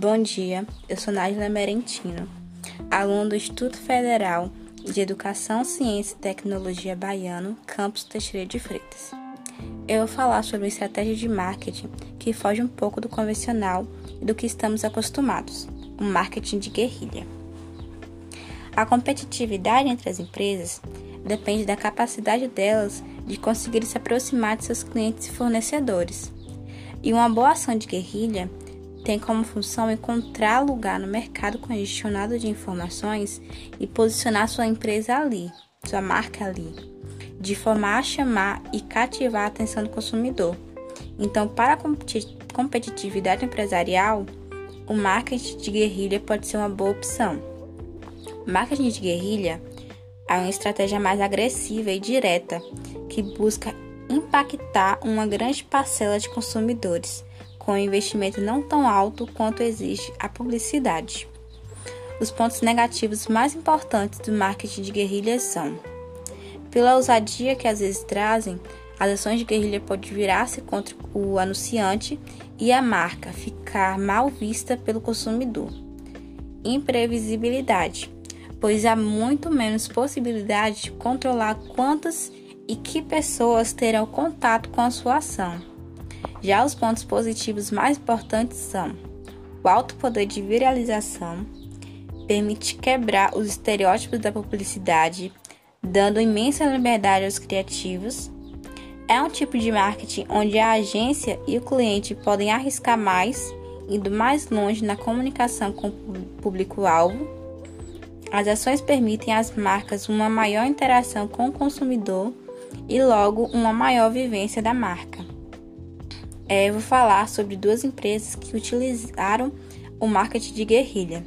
Bom dia, eu sou Nájila Merentino, aluno do Instituto Federal de Educação, Ciência e Tecnologia Baiano, campus Teixeira de Freitas. Eu vou falar sobre estratégia de marketing que foge um pouco do convencional e do que estamos acostumados, o marketing de guerrilha. A competitividade entre as empresas depende da capacidade delas de conseguir se aproximar de seus clientes e fornecedores. E uma boa ação de guerrilha tem como função encontrar lugar no mercado congestionado de informações e posicionar sua empresa ali, sua marca ali, de forma a chamar e cativar a atenção do consumidor. Então, para a competitividade empresarial, o marketing de guerrilha pode ser uma boa opção. Marketing de guerrilha é uma estratégia mais agressiva e direta que busca impactar uma grande parcela de consumidores com investimento não tão alto quanto existe a publicidade. Os pontos negativos mais importantes do marketing de guerrilha são: pela ousadia que às vezes trazem, as ações de guerrilha podem virar-se contra o anunciante e a marca ficar mal vista pelo consumidor. Imprevisibilidade, pois há muito menos possibilidade de controlar quantas e que pessoas terão contato com a sua ação. Já os pontos positivos mais importantes são o alto poder de viralização, permite quebrar os estereótipos da publicidade, dando imensa liberdade aos criativos. É um tipo de marketing onde a agência e o cliente podem arriscar mais, indo mais longe na comunicação com o público-alvo. As ações permitem às marcas uma maior interação com o consumidor e, logo, uma maior vivência da marca é, eu vou falar sobre duas empresas que utilizaram o marketing de guerrilha.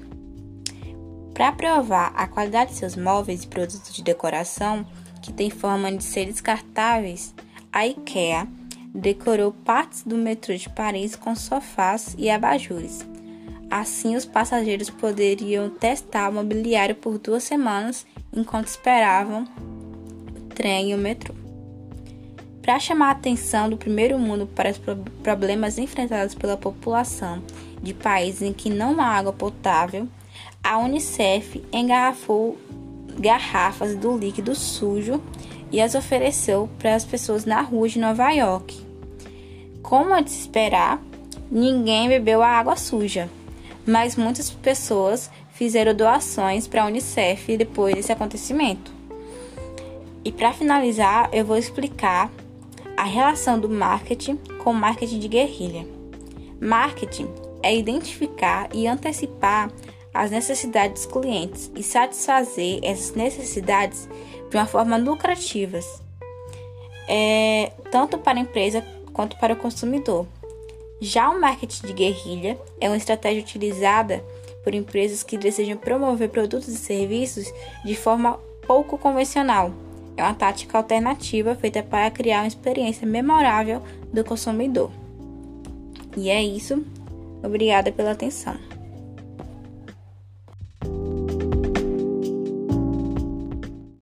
Para provar a qualidade de seus móveis e produtos de decoração, que têm forma de ser descartáveis, a IKEA decorou partes do metrô de Paris com sofás e abajures. Assim, os passageiros poderiam testar o mobiliário por duas semanas enquanto esperavam o trem e o metrô. Para chamar a atenção do primeiro mundo para os problemas enfrentados pela população de países em que não há água potável, a Unicef engarrafou garrafas do líquido sujo e as ofereceu para as pessoas na rua de Nova York. Como é de se esperar, ninguém bebeu a água suja, mas muitas pessoas fizeram doações para a Unicef depois desse acontecimento. E para finalizar, eu vou explicar a relação do marketing com o marketing de guerrilha. Marketing é identificar e antecipar as necessidades dos clientes e satisfazer essas necessidades de uma forma lucrativa, é, tanto para a empresa quanto para o consumidor. Já o marketing de guerrilha é uma estratégia utilizada por empresas que desejam promover produtos e serviços de forma pouco convencional, é uma tática alternativa feita para criar uma experiência memorável do consumidor. E é isso. Obrigada pela atenção.